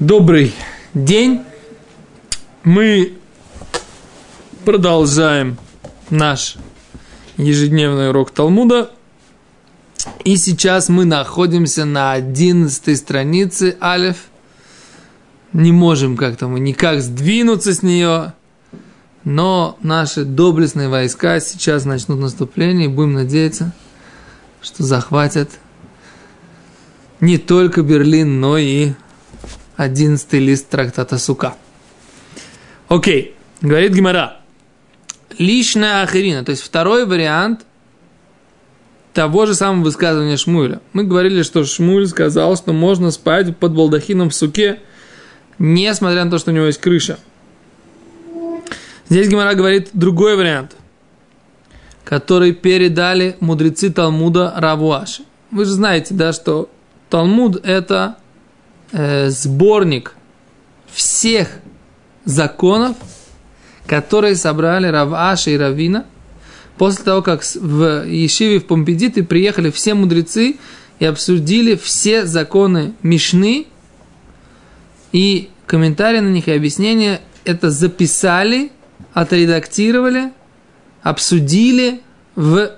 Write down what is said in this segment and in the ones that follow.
Добрый день. Мы продолжаем наш ежедневный урок Талмуда. И сейчас мы находимся на 11 странице Алиф. Не можем как-то мы никак сдвинуться с нее. Но наши доблестные войска сейчас начнут наступление. И будем надеяться, что захватят не только Берлин, но и одиннадцатый лист трактата Сука. Окей, говорит Гимара. Личная ахирина, то есть второй вариант того же самого высказывания Шмуля. Мы говорили, что Шмуль сказал, что можно спать под балдахином в суке, несмотря на то, что у него есть крыша. Здесь Гимара говорит другой вариант, который передали мудрецы Талмуда Равуаши. Вы же знаете, да, что Талмуд – это э, сборник всех законов, которые собрали Раваша и Равина. После того, как в Ешиве в Помпедиты приехали все мудрецы и обсудили все законы Мишны и комментарии на них и объяснения это записали, отредактировали, обсудили в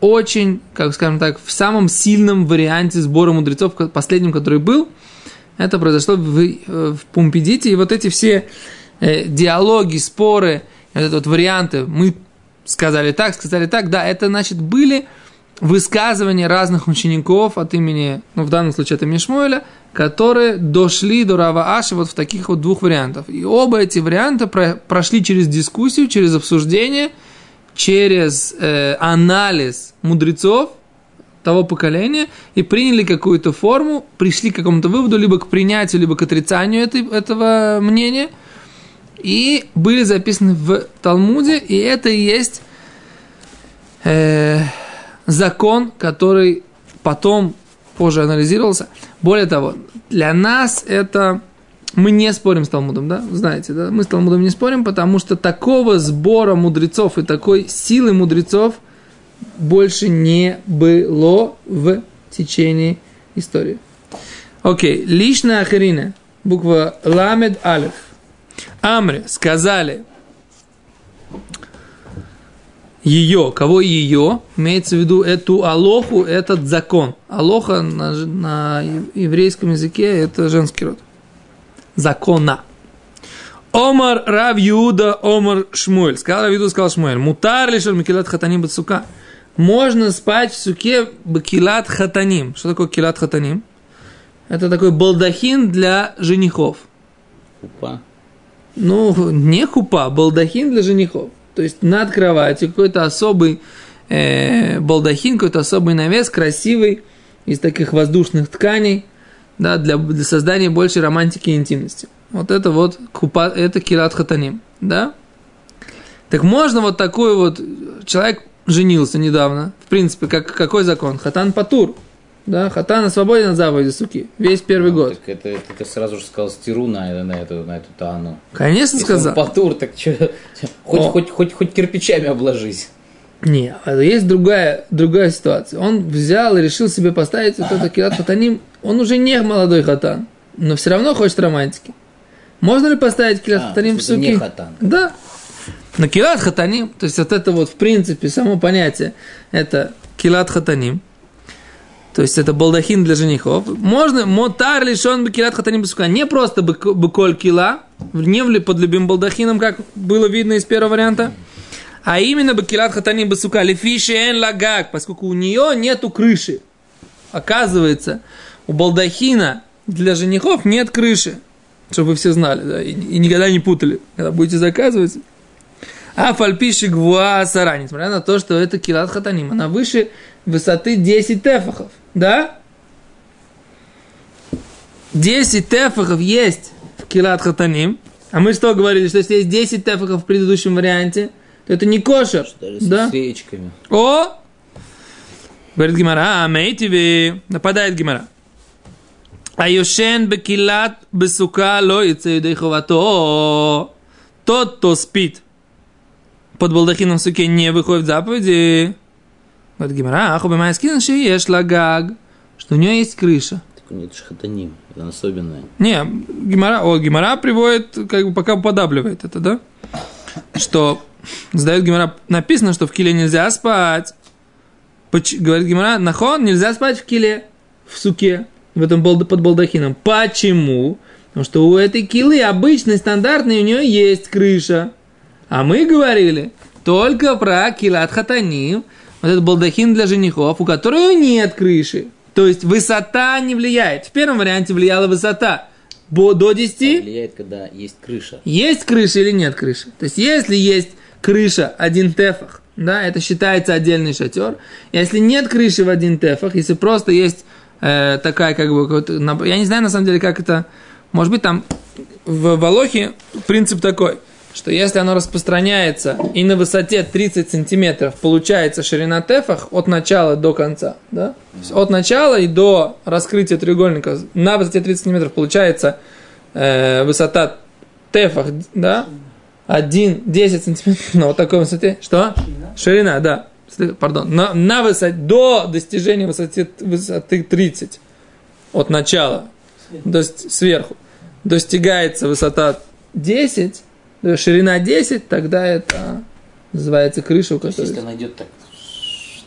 очень, как скажем так, в самом сильном варианте сбора мудрецов, последнем, который был – это произошло в, э, в Пумпедите. И вот эти все э, диалоги, споры, вот, вот варианты, мы сказали так, сказали так, да, это значит были высказывания разных учеников от имени, ну в данном случае это Мишмуэля, которые дошли до Рава Аши вот в таких вот двух вариантах. И оба эти варианта про, прошли через дискуссию, через обсуждение, через э, анализ мудрецов, того поколения и приняли какую-то форму, пришли к какому-то выводу, либо к принятию, либо к отрицанию этой, этого мнения, и были записаны в Талмуде, и это и есть э, закон, который потом позже анализировался. Более того, для нас это мы не спорим с Талмудом, да, знаете, да, мы с Талмудом не спорим, потому что такого сбора мудрецов и такой силы мудрецов – больше не было в течение истории. Окей, личная ахарина, буква ламед алиф. Амре сказали ее, кого ее, имеется в виду эту алоху, этот закон. Алоха на, на еврейском языке это женский род. Закона. Омар Рав Юда, Омар Шмуэль. Сказал Рав Юда, сказал Шмуэль. Мутар лишь Микелат Хатаним Бацука можно спать в суке килат хатаним. Что такое килат хатаним? Это такой балдахин для женихов. Хупа. Ну, не хупа, балдахин для женихов. То есть над кроватью какой-то особый э, балдахин, какой-то особый навес, красивый, из таких воздушных тканей, да, для, для создания большей романтики и интимности. Вот это вот купа, это килат хатаним, да? Так можно вот такой вот человек женился недавно. В принципе, как, какой закон? Хатан Патур. Да, хатан свободен от заповеди суки. Весь первый ну, год. Так это, это ты сразу же сказал стиру на, на, эту, на эту тану. Конечно Если сказал. Патур, так что, хоть, хоть, хоть, хоть кирпичами обложись. Не, а есть другая, другая ситуация. Он взял и решил себе поставить вот этот кират хатаним. Он уже не молодой хатан, но все равно хочет романтики. Можно ли поставить кират а, хатаним в суки? Не хатан. Да, но килат хатаним, то есть вот это вот в принципе само понятие, это килат хатаним, то есть это балдахин для женихов. Можно мотар лишен бы килат хатаним басука. Не просто быколь кила, не под любым балдахином, как было видно из первого варианта, а именно бакилат хатаним басука. Лефиши эн лагак, поскольку у нее нету крыши. Оказывается, у балдахина для женихов нет крыши. Чтобы вы все знали, да, и, и никогда не путали. Когда будете заказывать, а фальпиши гвуа сара, несмотря на то, что это килат хатаним, она выше высоты 10 тефахов, да? 10 тефахов есть в килат хатаним, а мы что говорили, что если есть 10 тефахов в предыдущем варианте, то это не кошер, Даже да? с свечками. О! Говорит Гимара, а мейтиви, нападает Гимара. А юшен бекилат бесука ло яйцею дейховато. Тот, кто спит под балдахином в суке не выходит заповеди. Говорит Гимара, аху бимайскин шиеш лагаг, что у нее есть крыша. Нет, шхатаним. Это особенное. Не, Гимара, о, Гимара приводит, как бы пока подабливает это, да? Что задает Гимара, написано, что в киле нельзя спать. Поч- говорит Гимара, нахон, нельзя спать в киле, в суке, в этом балда- под балдахином. Почему? Потому что у этой килы обычной, стандартной, у нее есть крыша. А мы говорили только про килат хатаним, вот этот балдахин для женихов, у которого нет крыши. То есть высота не влияет. В первом варианте влияла высота. До 10 Влияет, когда есть крыша. есть крыша или нет крыши. То есть, если есть крыша один тефах, да, это считается отдельный шатер. Если нет крыши в один тефах, если просто есть э, такая, как бы, я не знаю, на самом деле, как это, может быть, там в Волохе принцип такой, что если оно распространяется и на высоте 30 сантиметров получается ширина тефах от начала до конца, да? То есть от начала и до раскрытия треугольника на высоте 30 сантиметров получается э, высота тефах, да? 1, 10 сантиметров на вот такой высоте. Что? Ширина, да. Сли- Пардон. На, на высоте, до достижения высоты, высоты 30 от начала до, с- сверху достигается высота 10, да, ширина 10, тогда это называется крыша, у То есть, которой... если она идет так,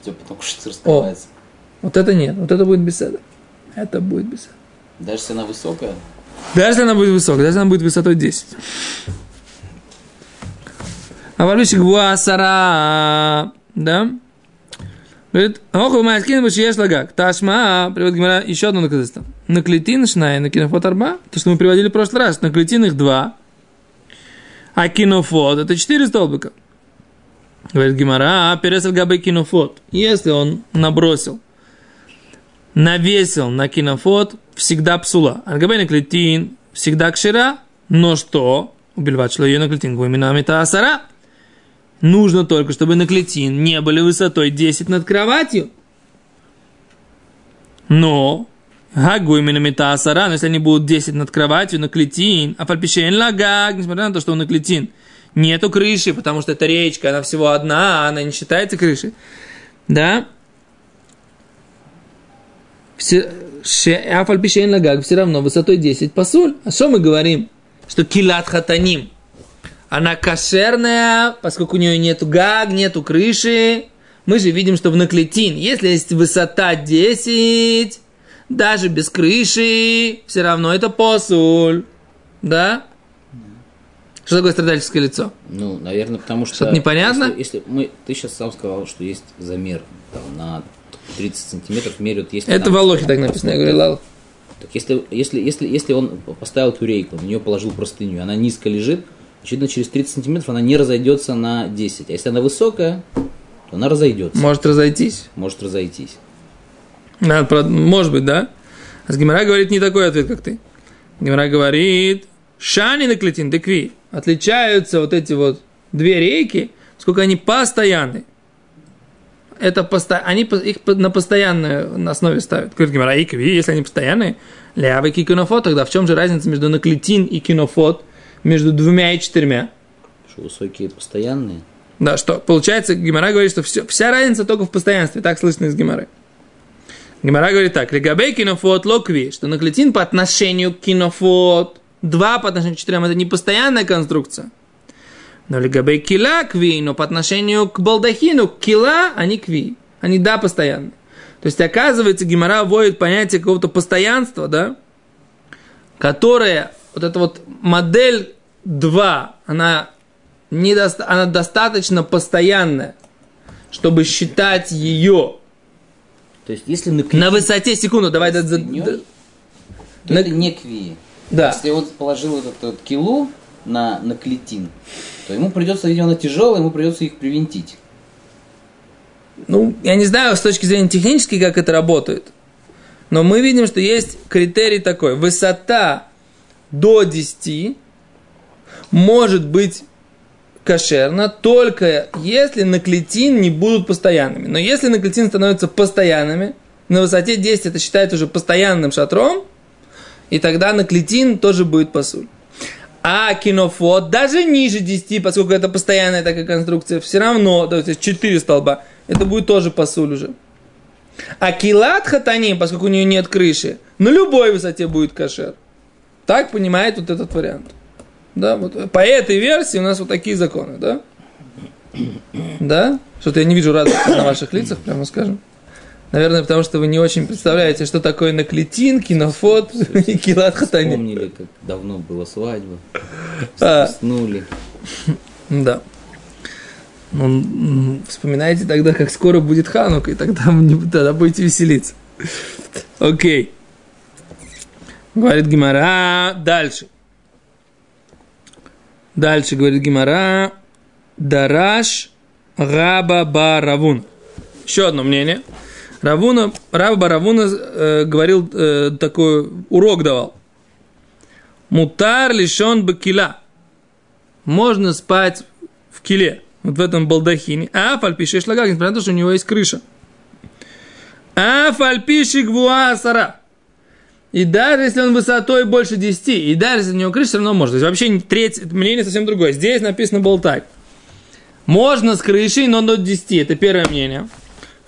все потом что раскрывается. Вот это нет, вот это будет беседа. Это будет беседа. Даже если она высокая, Даже если она будет высокая, даже если она будет высотой 10. А валюшик сара, да? Говорит, оху майскин башиеш лагак. Ташма, приводит Гимара еще одно доказательство. Наклетин шнай, на кинофот арба. То, что мы приводили в прошлый раз. Наклетин их два. А кинофот это четыре столбика. Говорит Гимара, а пересел габы кинофот. Если он набросил навесил на кинофот, всегда псула. Аргабей наклетин, всегда кшира, но что? Убивать шлаю наклетин, гуиминами асара. Нужно только, чтобы наклетин не были высотой 10 над кроватью. Но, гагу именно асара, но если они будут 10 над кроватью, наклетин, а фальпишейн лагаг, несмотря на то, что у наклетин нету крыши, потому что это речка, она всего одна, а она не считается крышей. Да? все, Афальпишейн лагаг все равно высотой 10 пасуль. А что мы говорим? Что килат хатаним. Она кошерная, поскольку у нее нету гаг, нету крыши. Мы же видим, что в наклетин, если есть высота 10, даже без крыши, все равно это посуль. Да? Что такое страдальческое лицо? ну, наверное, потому что... Что-то непонятно? Если, если мы, ты сейчас сам сказал, что есть замер там, на 30 сантиметров, меряют, если... Это там- в Алохе так написано, я говорю, Лал. Так если, если, если, если он поставил эту рейку, на нее положил простыню, она низко лежит, очевидно, через 30 сантиметров она не разойдется на 10. А если она высокая, то она разойдется. Может разойтись. Может разойтись. Может быть, да? А с Гимара говорит не такой ответ, как ты. Гимара говорит, шани наклетин, декви. Отличаются вот эти вот две рейки, сколько они постоянны. Это посто... они их на постоянной на основе ставят. Говорит Гимара, и кви, если они постоянные, лявы и кинофот, тогда в чем же разница между наклетин и кинофот, между двумя и четырьмя? Что высокие постоянные. Да, что получается, Гимара говорит, что все, вся разница только в постоянстве, так слышно из Гимары. Гимара говорит так, легабей кинофот локви, что наклетин по отношению к кинофот, два по отношению к четырем, это не постоянная конструкция. Но легабей кила кви, но по отношению к балдахину, кила, они кви, они да, постоянные. То есть, оказывается, Гимара вводит понятие какого-то постоянства, да, которое, вот эта вот модель 2, она, недоста- она достаточно постоянная, чтобы считать ее То есть, если наклеить на высоте, секунду, давай, да, да, да, то на- это не кви. да. Если он положил этот, вот килу на, на клетин, то ему придется, видимо, она тяжелая, ему придется их привинтить. Ну, я не знаю с точки зрения технической, как это работает. Но мы видим, что есть критерий такой. Высота до 10 может быть кошерна только если наклетин не будут постоянными. Но если наклетин становятся постоянными, на высоте 10 это считается уже постоянным шатром, и тогда наклетин тоже будет посуль. А кинофот даже ниже 10, поскольку это постоянная такая конструкция, все равно, то есть 4 столба, это будет тоже посуль уже. А килат хатаним, поскольку у нее нет крыши, на любой высоте будет кошер. Так понимает вот этот вариант. Да, вот по этой версии у нас вот такие законы, да? Да? Что-то я не вижу радости на ваших лицах, прямо скажем. Наверное, потому что вы не очень представляете, что такое наклетин, кинофот и килат хатани. Вспомнили, как давно была свадьба. А. Снули. Да. Ну, вспоминайте тогда, как скоро будет Ханука, и тогда, тогда будете веселиться. Окей. Говорит Гимара. Дальше. Дальше говорит Гимара. Дараш Раба Баравун. Еще одно мнение. Равуна, Раба Баравуна э, говорил, э, такой урок давал. Мутар лишен бакила. Можно спать в киле, вот в этом балдахине. А фальпиши шлагак, несмотря на то, что у него есть крыша. А фальпиши гвуа сара. И даже если он высотой больше 10, и даже если у него крыша, все равно можно. То есть вообще третье мнение совсем другое. Здесь написано был так. Можно с крышей, но до 10. Это первое мнение.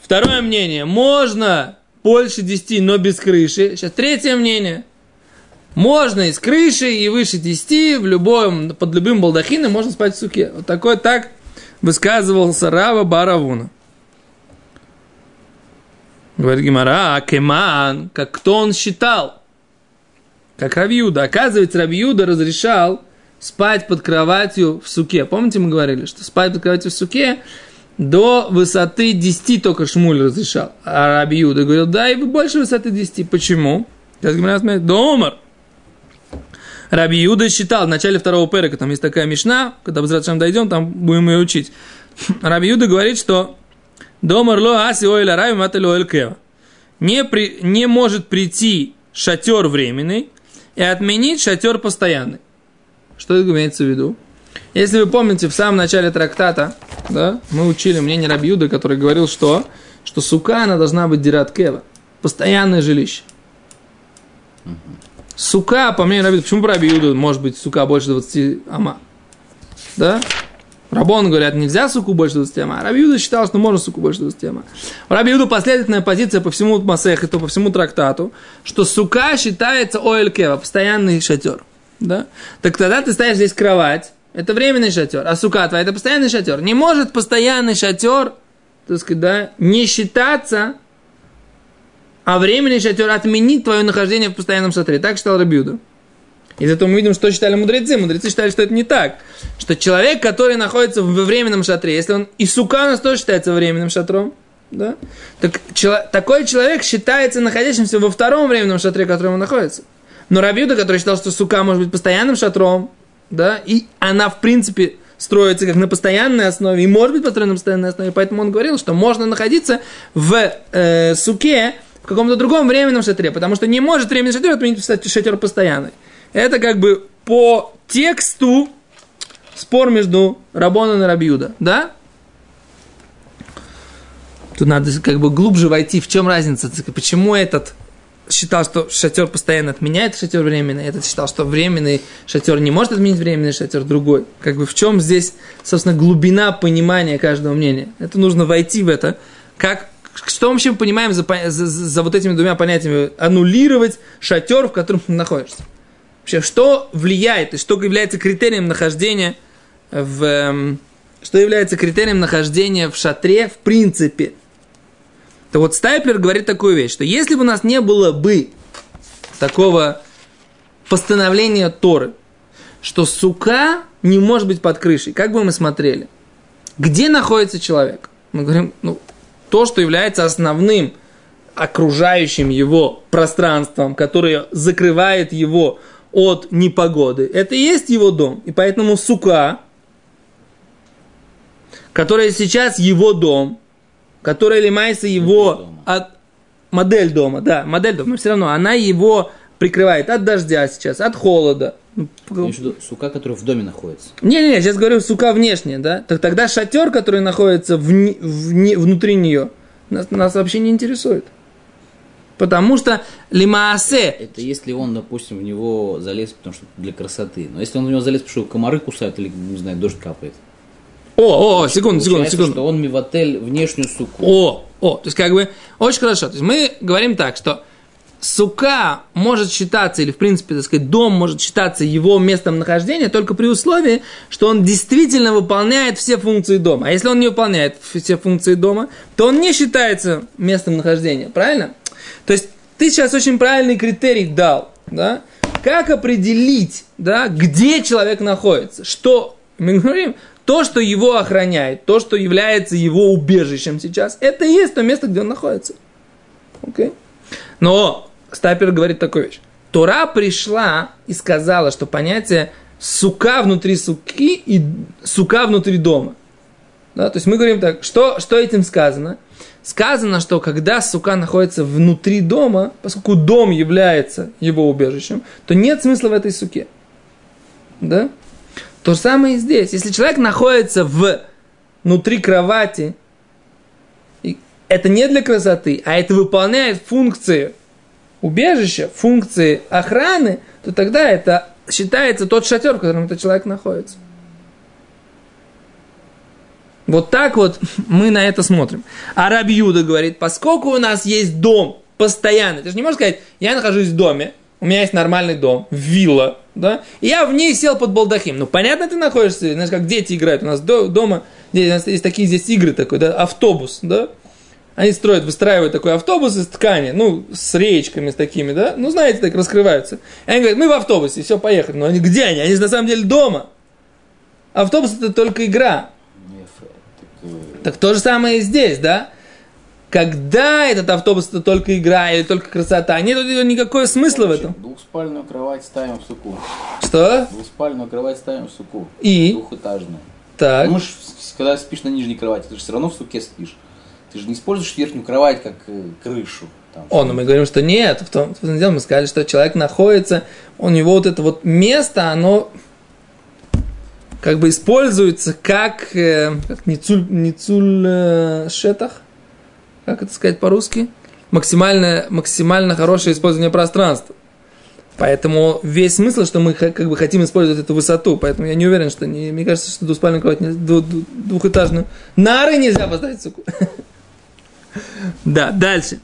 Второе мнение. Можно больше 10, но без крыши. Сейчас третье мнение. Можно и с крышей, и выше 10, в любом, под любым балдахином можно спать в суке. Вот такой так высказывался Рава Баравуна. Говорит Гимара, а Кеман, как кто он считал? Как Равиуда. Оказывается, Равиуда разрешал спать под кроватью в суке. Помните, мы говорили, что спать под кроватью в суке до высоты 10 только Шмуль разрешал. А Рабиуда говорил, да, и больше высоты 10. Почему? Сейчас Гимара смотрит, Домар. Раби Юда считал в начале второго перека, там есть такая мишна, когда Зратшам дойдем, там будем ее учить. Раби Юда говорит, что Домар ло аси ойля рави матали оэль кева. Не, при, не может прийти шатер временный и отменить шатер постоянный. Что это имеется в виду? Если вы помните, в самом начале трактата, да, мы учили мнение Рабиуда, который говорил, что, что сука, она должна быть дират кева, постоянное жилище. Сука, по мнению Рабиуда, почему по Рабиуду может быть сука больше 20 ама? Да? Рабон говорят, нельзя суку больше 20 ама. А Рабиуда считал, что можно суку больше 20 ама. У Рабиуда последовательная позиция по всему Масехе, то по всему трактату, что сука считается оэлькева, постоянный шатер. Да? Так тогда ты ставишь здесь кровать, это временный шатер, а сука твоя это постоянный шатер. Не может постоянный шатер, так сказать, да, не считаться а временный шатер отменит твое нахождение в постоянном шатре. Так считал Рабиуда. И зато мы видим, что считали мудрецы. Мудрецы считали, что это не так. Что человек, который находится во временном шатре, если он и сука у нас тоже считается временным шатром, да, так чело- такой человек считается находящимся во втором временном шатре, в котором он находится. Но Рабиуда, который считал, что сука может быть постоянным шатром, да, и она, в принципе, строится как на постоянной основе, и может быть построена на постоянной основе, поэтому он говорил, что можно находиться в э, суке, в каком-то другом временном шатре, потому что не может временный шатер отменить шатер постоянный. Это как бы по тексту спор между Рабоном и Рабиуда, да? Тут надо как бы глубже войти, в чем разница, почему этот считал, что шатер постоянно отменяет шатер временный, этот считал, что временный шатер не может отменить временный шатер другой. Как бы в чем здесь, собственно, глубина понимания каждого мнения. Это нужно войти в это, как что мы вообще понимаем за, по- за- за- за вот этими двумя понятиями? Аннулировать шатер, в котором ты находишься. Вообще, что влияет и что является критерием нахождения в... эм, что является критерием нахождения в шатре в принципе? То вот Стайплер говорит такую вещь, что если бы у нас не было бы такого постановления Торы, что сука не может быть под крышей, как бы мы смотрели? Где находится человек? Мы говорим, ну, то, что является основным окружающим его пространством, которое закрывает его от непогоды, это и есть его дом. И поэтому сука, которая сейчас его дом, которая лимается его дома. от модель дома, да, модель дома, но все равно она его прикрывает от дождя сейчас, от холода. Ну, виду сука, которая в доме находится. Не-не-не, сейчас говорю сука внешне, да? Так тогда шатер, который находится вни- вне- внутри нее, нас, нас вообще не интересует. Потому что лимаасе, Это если он, допустим, в него залез, потому что для красоты. Но если он в него залез, потому что комары кусают или, не знаю, дождь капает. о, о, секунду, секунду, секунду. что он мивотель внешнюю суку. О, О, то есть как бы очень хорошо. То есть мы говорим так, что сука может считаться, или в принципе, так сказать, дом может считаться его местом нахождения только при условии, что он действительно выполняет все функции дома. А если он не выполняет все функции дома, то он не считается местом нахождения. Правильно? Ты сейчас очень правильный критерий дал, да? Как определить, да, где человек находится? Что, мы говорим, то, что его охраняет, то, что является его убежищем сейчас, это и есть то место, где он находится. Okay? Но Стапер говорит такую вещь. Тора пришла и сказала, что понятие сука внутри суки и сука внутри дома. Да, то есть мы говорим так, что, что этим сказано? Сказано, что когда сука находится внутри дома, поскольку дом является его убежищем, то нет смысла в этой суке. Да? То же самое и здесь. Если человек находится в, внутри кровати, это не для красоты, а это выполняет функции убежища, функции охраны, то тогда это считается тот шатер, в котором этот человек находится. Вот так вот мы на это смотрим. А Рабиуда говорит, поскольку у нас есть дом постоянно, ты же не можешь сказать, я нахожусь в доме, у меня есть нормальный дом, вилла, да, и я в ней сел под балдахим. Ну, понятно, ты находишься, знаешь, как дети играют. У нас дома, у нас есть такие здесь игры такой, да, автобус, да, они строят, выстраивают такой автобус из ткани, ну, с речками с такими, да, ну, знаете, так раскрываются. И они говорят, мы в автобусе, все, поехали. Но они где они? Они же на самом деле дома. Автобус это только игра. Так то же самое и здесь, да? Когда этот автобус это только игра или только красота, нет никакого смысла Короче, в этом. Двухспальную кровать ставим в суку. Что? Двухспальную кровать ставим в суку. И? Двухэтажную. Так. Ну, ж, когда спишь на нижней кровати, ты же все равно в суке спишь. Ты же не используешь верхнюю кровать как э, крышу. Там, О, но мы говорим, что нет. В том, в том деле мы сказали, что человек находится, у него вот это вот место, оно как бы используется как, э, как ницуль, ницуль э, шетах, как это сказать по-русски? Максимально, максимально хорошее использование пространства. Поэтому весь смысл, что мы как бы хотим использовать эту высоту. Поэтому я не уверен, что не, мне кажется, что двуспальную кровать, двухэтажную нары нельзя поставить суку. Да, дальше.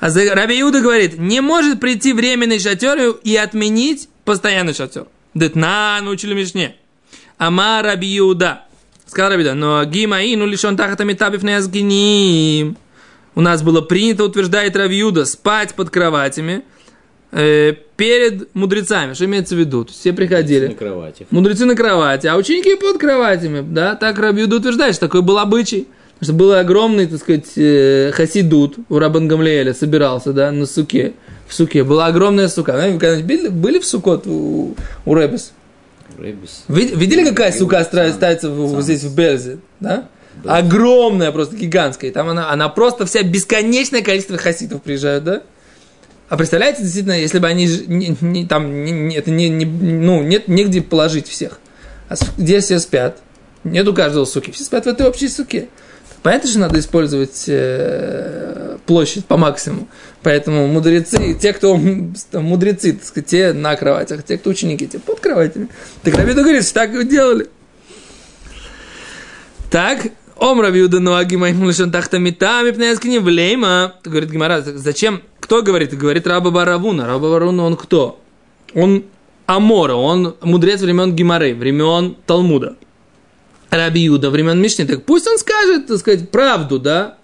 А Раби Иуда говорит, не может прийти временный шатер и отменить постоянный шатер. Детна научили Мишне. Ама Раби Иуда. Сказал Раби Иуда, но гимаи, ну лишь он тахатами табив не У нас было принято, утверждает Раби Иуда, спать под кроватями э, перед мудрецами. Что имеется в виду? Все приходили. На кровати. Мудрецы на кровати, а ученики под кроватями. Да, так Раби Иуда утверждает, что такой был обычай. Что был огромный, так сказать, э, хасидут у Рабан Гамлеэля, собирался, да, на суке. В суке. Была огромная сука. Вы когда были, были в сукот у, у Ребес? Видели, какая сука ставится в, здесь в Белзе? Да? Огромная, просто гигантская. И там она, она просто вся бесконечное количество хасидов приезжают, да? А представляете, действительно, если бы они не, не, там не, это не, не, ну, нет негде положить всех. А где все спят? Нет у каждого суки. Все спят в этой общей суке. Понятно, что надо использовать э, площадь по максимуму. Поэтому мудрецы, те, кто мудрецы, так сказать, те на кроватях, те, кто ученики, те под кроватями. Так Рабиду говорит, что так делали. Так, Ом Рабиуда Нуаги Маймулишан Тахтамитами Пнескини Влейма. Говорит Гимара, зачем? Кто говорит? Говорит Раба Баравуна. Раба Баравуна он кто? Он Амора, он мудрец времен Гимары, времен Талмуда. Раби Юда времен Мишни, так пусть он скажет, так сказать, правду, да?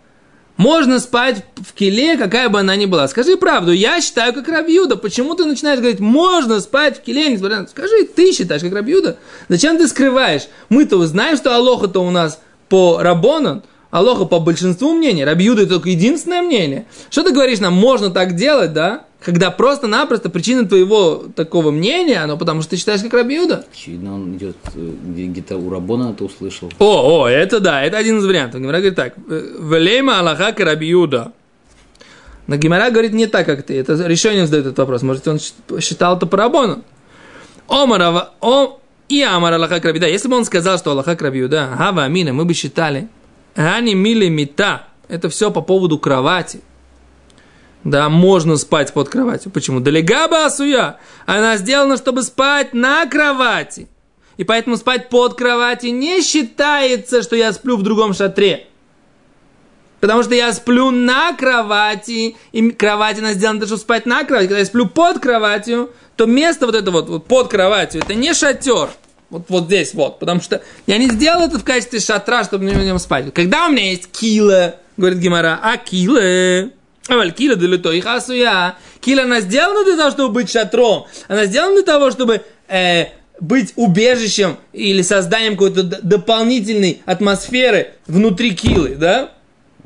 Можно спать в келе, какая бы она ни была. Скажи правду, я считаю как Рабиуда. Почему ты начинаешь говорить, можно спать в келе, несмотря на... Скажи, ты считаешь как Рабиуда. Зачем ты скрываешь? Мы-то знаем, что Алоха-то у нас по Рабонан, Алоха по большинству мнений. Рабиуда это только единственное мнение. Что ты говоришь нам, можно так делать, да? когда просто-напросто причина твоего такого мнения, оно потому что ты считаешь как Рабиуда. Очевидно, он идет э, где-то у Рабона это услышал. О, о, это да, это один из вариантов. Гимара говорит так, Велейма Аллаха Рабиуда. Но Гимара говорит не так, как ты. Это решение задает этот вопрос. Может, он считал это по Рабону. Омарава, о, и Амар Аллаха Рабиуда. Если бы он сказал, что Аллаха Рабиуда, Хава Амина, мы бы считали, Ани Мили Мита, это все по поводу кровати – да, можно спать под кроватью. Почему? Далегаба асуя. Она сделана, чтобы спать на кровати. И поэтому спать под кроватью не считается, что я сплю в другом шатре. Потому что я сплю на кровати, и кровать она сделана, чтобы спать на кровати. Когда я сплю под кроватью, то место вот это вот, вот под кроватью, это не шатер. Вот, вот здесь вот. Потому что я не сделал это в качестве шатра, чтобы на нем спать. Когда у меня есть кила, говорит Гимара, а кила, а кила для то и хасуя. Кила она сделана для того, чтобы быть шатром. Она сделана для того, чтобы э, быть убежищем или созданием какой-то дополнительной атмосферы внутри килы, да?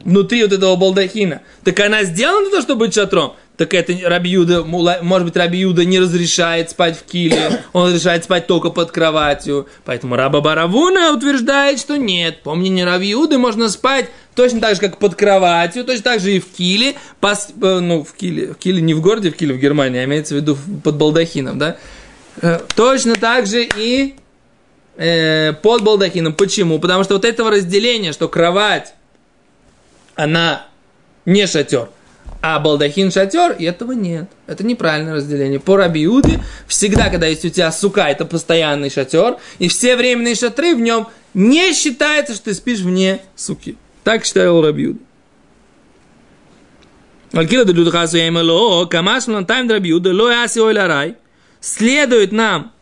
Внутри вот этого балдахина. Так она сделана для того, чтобы быть шатром. Так это Рабиуда, может быть, Рабиуда не разрешает спать в киле, он разрешает спать только под кроватью. Поэтому Раба Баравуна утверждает, что нет. По мнению Рабиуды можно спать точно так же, как под кроватью, точно так же и в киле. Пос, э, ну, в киле, в киле не в городе, в киле в Германии, а имеется в виду под балдахином, да? Э, точно так же и э, под балдахином. Почему? Потому что вот этого разделения, что кровать, она не шатер, а балдахин шатер, и этого нет. Это неправильное разделение. По Рабиуде всегда, когда есть у тебя сука, это постоянный шатер, и все временные шатры в нем не считается, что ты спишь вне суки. Так считал Рабиуда. Алькила дудухасу я имело, камаш тайм Рабиуда, ло яси ойларай следует нам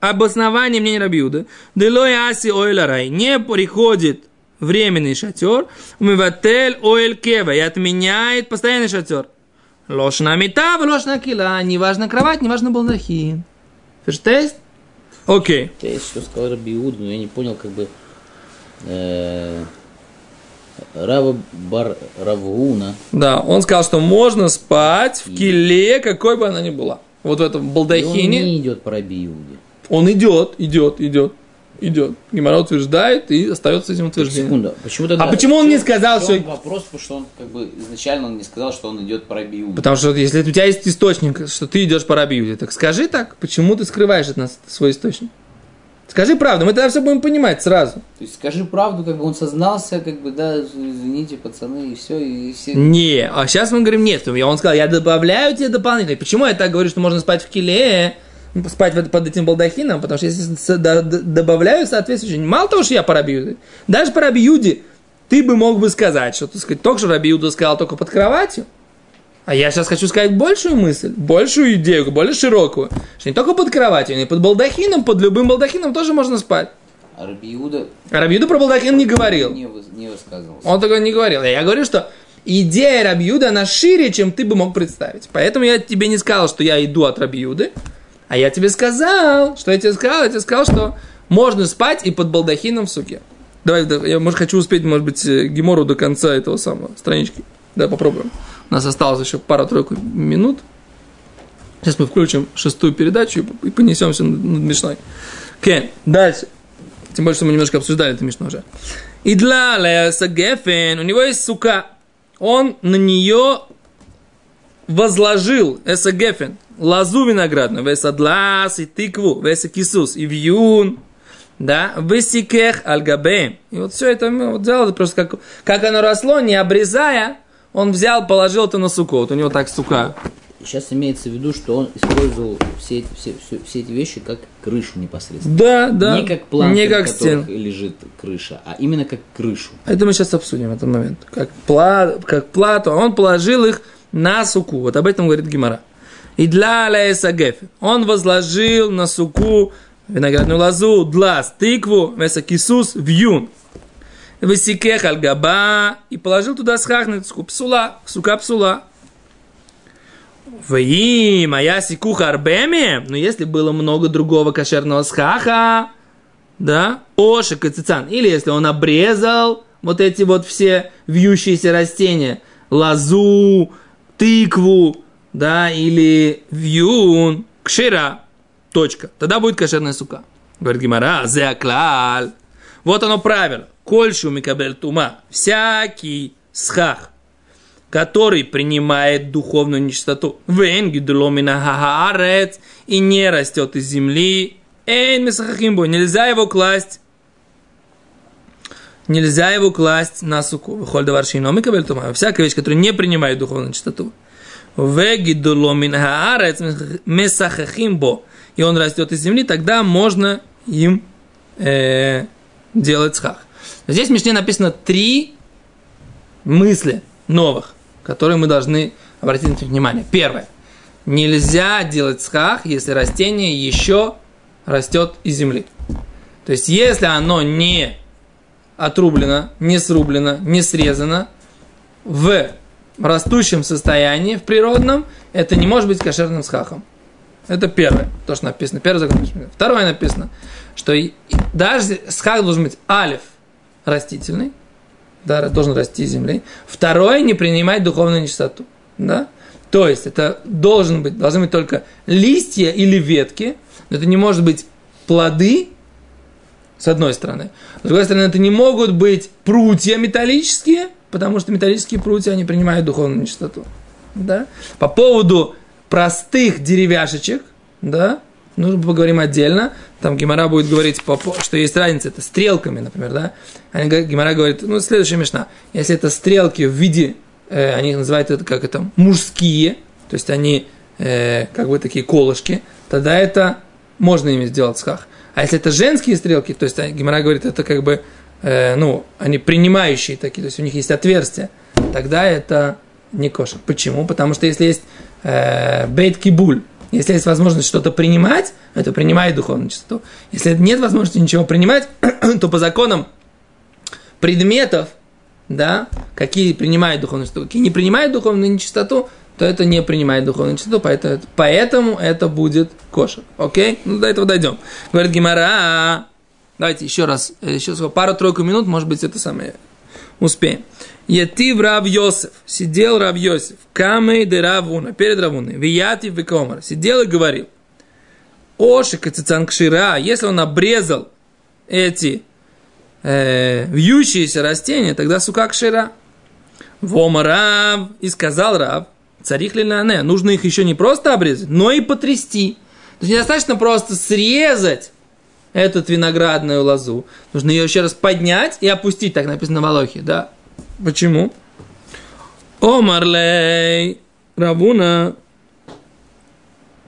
обоснование мнения Рабиуда, делой аси ойларай, не приходит временный шатер, умыватель оэль кева и отменяет постоянный шатер. Ложна мета, ложна кила, неважно кровать, неважно балдахин. Ферштейст? Окей. Я что сказал Рабиуд, но я не понял, как бы э, Рава Бар Равгуна. Да, он сказал, что можно спать в киле, какой бы она ни была вот в этом балдахине. И он не идет по Раби Иуде. Он идет, идет, идет, идет. Гимара утверждает и остается этим утверждением. Секунду, почему тогда, а почему он не сказал, что... вопрос, потому что он как бы изначально он не сказал, что он идет по Раби Иуде. Потому что если у тебя есть источник, что ты идешь по Раби Иуде, так скажи так, почему ты скрываешь от нас свой источник? Скажи правду, мы тогда все будем понимать сразу. То есть скажи правду, как бы он сознался, как бы, да, извините, пацаны, и все, и все. Не, а сейчас мы говорим, нет, он сказал, я добавляю тебе дополнительно. Почему я так говорю, что можно спать в киле, спать под этим балдахином? Потому что если добавляю соответствующее, мало того, что я по Рабиуде, даже по Рабиуде ты бы мог бы сказать, что, так сказать, только что Рабиуда сказал только под кроватью, а я сейчас хочу сказать большую мысль, большую идею, более широкую. Что не только под кроватью, но и под балдахином, под любым балдахином тоже можно спать. А Рабиуда... А Рабиуда про балдахин не говорил. Не, не высказывался. Он такой не говорил. Я говорю, что идея Рабиуда, она шире, чем ты бы мог представить. Поэтому я тебе не сказал, что я иду от Рабиуды, а я тебе сказал, что я тебе сказал, я тебе сказал, что можно спать и под балдахином в суке. Давай, я, может, хочу успеть, может быть, э, Гемору до конца этого самого странички. Да, попробуем. У нас осталось еще пара-тройку минут. Сейчас мы включим шестую передачу и понесемся над Мишной. Окей, дальше. Тем более, что мы немножко обсуждали это Мишну уже. И для Леса Гефен, у него есть сука. Он на нее возложил Эса Гефен, лозу виноградную, Веса Длас и тыкву, Веса Кисус и вьюн, да, Весикех Альгабе. И вот все это вот взял, просто как, как оно росло, не обрезая, он взял, положил это на суку. Вот у него так сука. Сейчас имеется в виду, что он использовал все, все, все, все эти вещи как крышу непосредственно. Да, да. Не как планка, не как стен. лежит крыша, а именно как крышу. Это мы сейчас обсудим этот момент. Как, пла, как плату. Он положил их на суку. Вот об этом говорит Гимара. И для Леса Он возложил на суку виноградную лозу, длас, тыкву, веса кисус, вьюн. Высекех аль-габа и положил туда схахнецку, псула, сука псула. Ваи, моя сикуха арбеме, но если было много другого кошерного схаха, да, ошик и цицан, или если он обрезал вот эти вот все вьющиеся растения, лозу, тыкву, да, или вьюн, кшира, точка, тогда будет кошерная сука. Говорит Гимара, зеаклаль. Вот оно правило. Кольшу микабель тума. Всякий схах, который принимает духовную нечистоту. Вен гидломина хаарец и не растет из земли. Эйн мисахахимбо. Нельзя его класть Нельзя его класть на суку. Выходит варшино микабель тума. Всякая вещь, которая не принимает духовную чистоту. Вегидуломин хаарец месахахимбо. И он растет из земли, тогда можно им э, делать схах. Здесь в Мишне написано три мысли новых, которые мы должны обратить на внимание. Первое. Нельзя делать схах, если растение еще растет из земли. То есть, если оно не отрублено, не срублено, не срезано в растущем состоянии, в природном, это не может быть кошерным схахом. Это первое, то, что написано. Первый закон. Второе написано, что даже схах должен быть алиф растительный, да, должен расти земли. Второе, не принимать духовную нечистоту. Да? То есть, это должен быть, должны быть только листья или ветки, но это не может быть плоды, с одной стороны. С другой стороны, это не могут быть прутья металлические, потому что металлические прутья, они принимают духовную нечистоту. Да? По поводу простых деревяшечек, да, нужно поговорим отдельно. Там Гимара будет говорить, что есть разница, это стрелками, например, да. Они, Гимара говорит, ну, следующая мешна. Если это стрелки в виде, э, они называют это как это, мужские, то есть они э, как бы такие колышки, тогда это можно ими сделать сках. А если это женские стрелки, то есть Гимара говорит, это как бы, э, ну, они принимающие такие, то есть у них есть отверстия, тогда это не кошер. Почему? Потому что если есть э, бейт кибуль, если есть возможность что-то принимать, это принимает духовную чистоту. Если нет возможности ничего принимать, то по законам предметов, да, какие принимают духовную чистоту, какие не принимают духовную нечистоту, то это не принимает духовную чистоту, поэтому, поэтому это будет кошер. Окей? Ну, до этого дойдем. Говорит Гимара. Давайте еще раз, еще пару-тройку минут, может быть, это самое успеем. Етив Рав Йосеф, сидел Рав Йосеф, камей де Равуна, перед Равуной, вияти векомар, сидел и говорил, Ошик кшира, если он обрезал эти э, вьющиеся растения, тогда сука кшира. Вома Рав, и сказал Рав, царих ли не, нужно их еще не просто обрезать, но и потрясти. То есть недостаточно просто срезать эту виноградную лозу. Нужно ее еще раз поднять и опустить, так написано в Алохе, да. Почему? Омарлей Равуна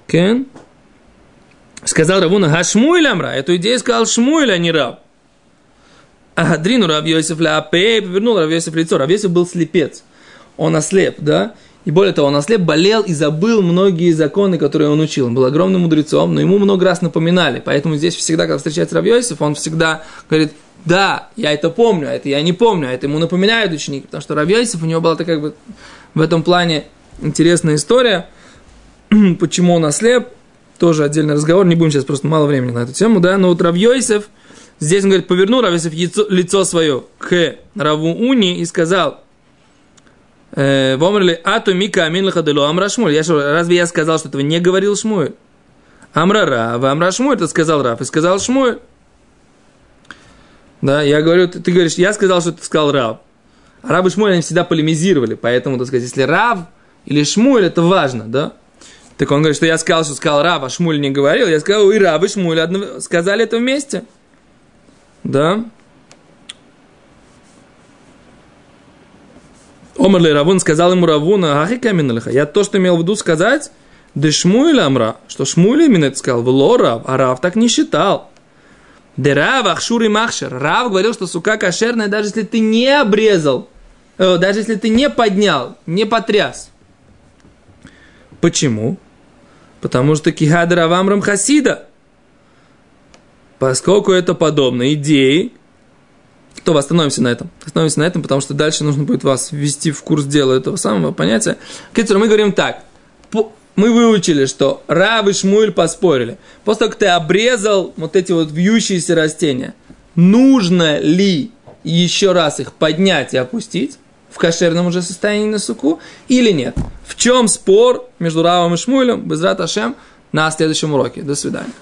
Кен сказал Равуна Хашмуэль Амра. Эту идею сказал Шмуэль, а не Рав. А Адрину Рав Йосиф Ляпе повернул Рав Йосиф лицо. Рав Йосиф был слепец. Он ослеп, да? И более того, он ослеп, болел и забыл многие законы, которые он учил. Он был огромным мудрецом, но ему много раз напоминали. Поэтому здесь всегда, когда встречается Рав Йосиф, он всегда говорит, да, я это помню, а это я не помню, а это ему напоминают ученики, потому что Равьосиф, у него была такая как бы в этом плане интересная история, почему он ослеп, тоже отдельный разговор, не будем сейчас, просто мало времени на эту тему, да, но вот Равьосиф, здесь он говорит, повернул Равьосиф лицо, лицо свое к Раву Уни и сказал, «Э, Вомрли, ату мика амин лахаделу амра шмуль. Я что, разве я сказал, что этого не говорил Шмуль? Амра Рав, Амра Шмуль, это сказал Рав, и сказал Шмуль. Да, я говорю, ты, ты говоришь, я сказал, что ты сказал Рав. А Рав и Шмуэль, они всегда полемизировали, поэтому, так сказать, если Рав или Шмуэль, это важно, да? Так он говорит, что я сказал, что сказал Рав, а Шмуль не говорил. Я сказал, и Рав, и Шмуль одно... сказали это вместе. Да? Омар Равун сказал ему Равуна, ахи каминалиха. Я то, что имел в виду сказать, да Амра, что Шмуэль именно это сказал, в Рав, а Рав так не считал. Дерав, Ахшур и Махшер. Рав говорил, что сука кошерная, даже если ты не обрезал, э, даже если ты не поднял, не потряс. Почему? Потому что кихадр авамрам хасида. Поскольку это подобно идее, то остановимся на этом. Остановимся на этом, потому что дальше нужно будет вас ввести в курс дела этого самого понятия. Китер, мы говорим так мы выучили, что Рав и Шмуэль поспорили. После того, как ты обрезал вот эти вот вьющиеся растения, нужно ли еще раз их поднять и опустить в кошерном уже состоянии на суку или нет? В чем спор между Равом и Шмуэлем? Без Ашем на следующем уроке. До свидания.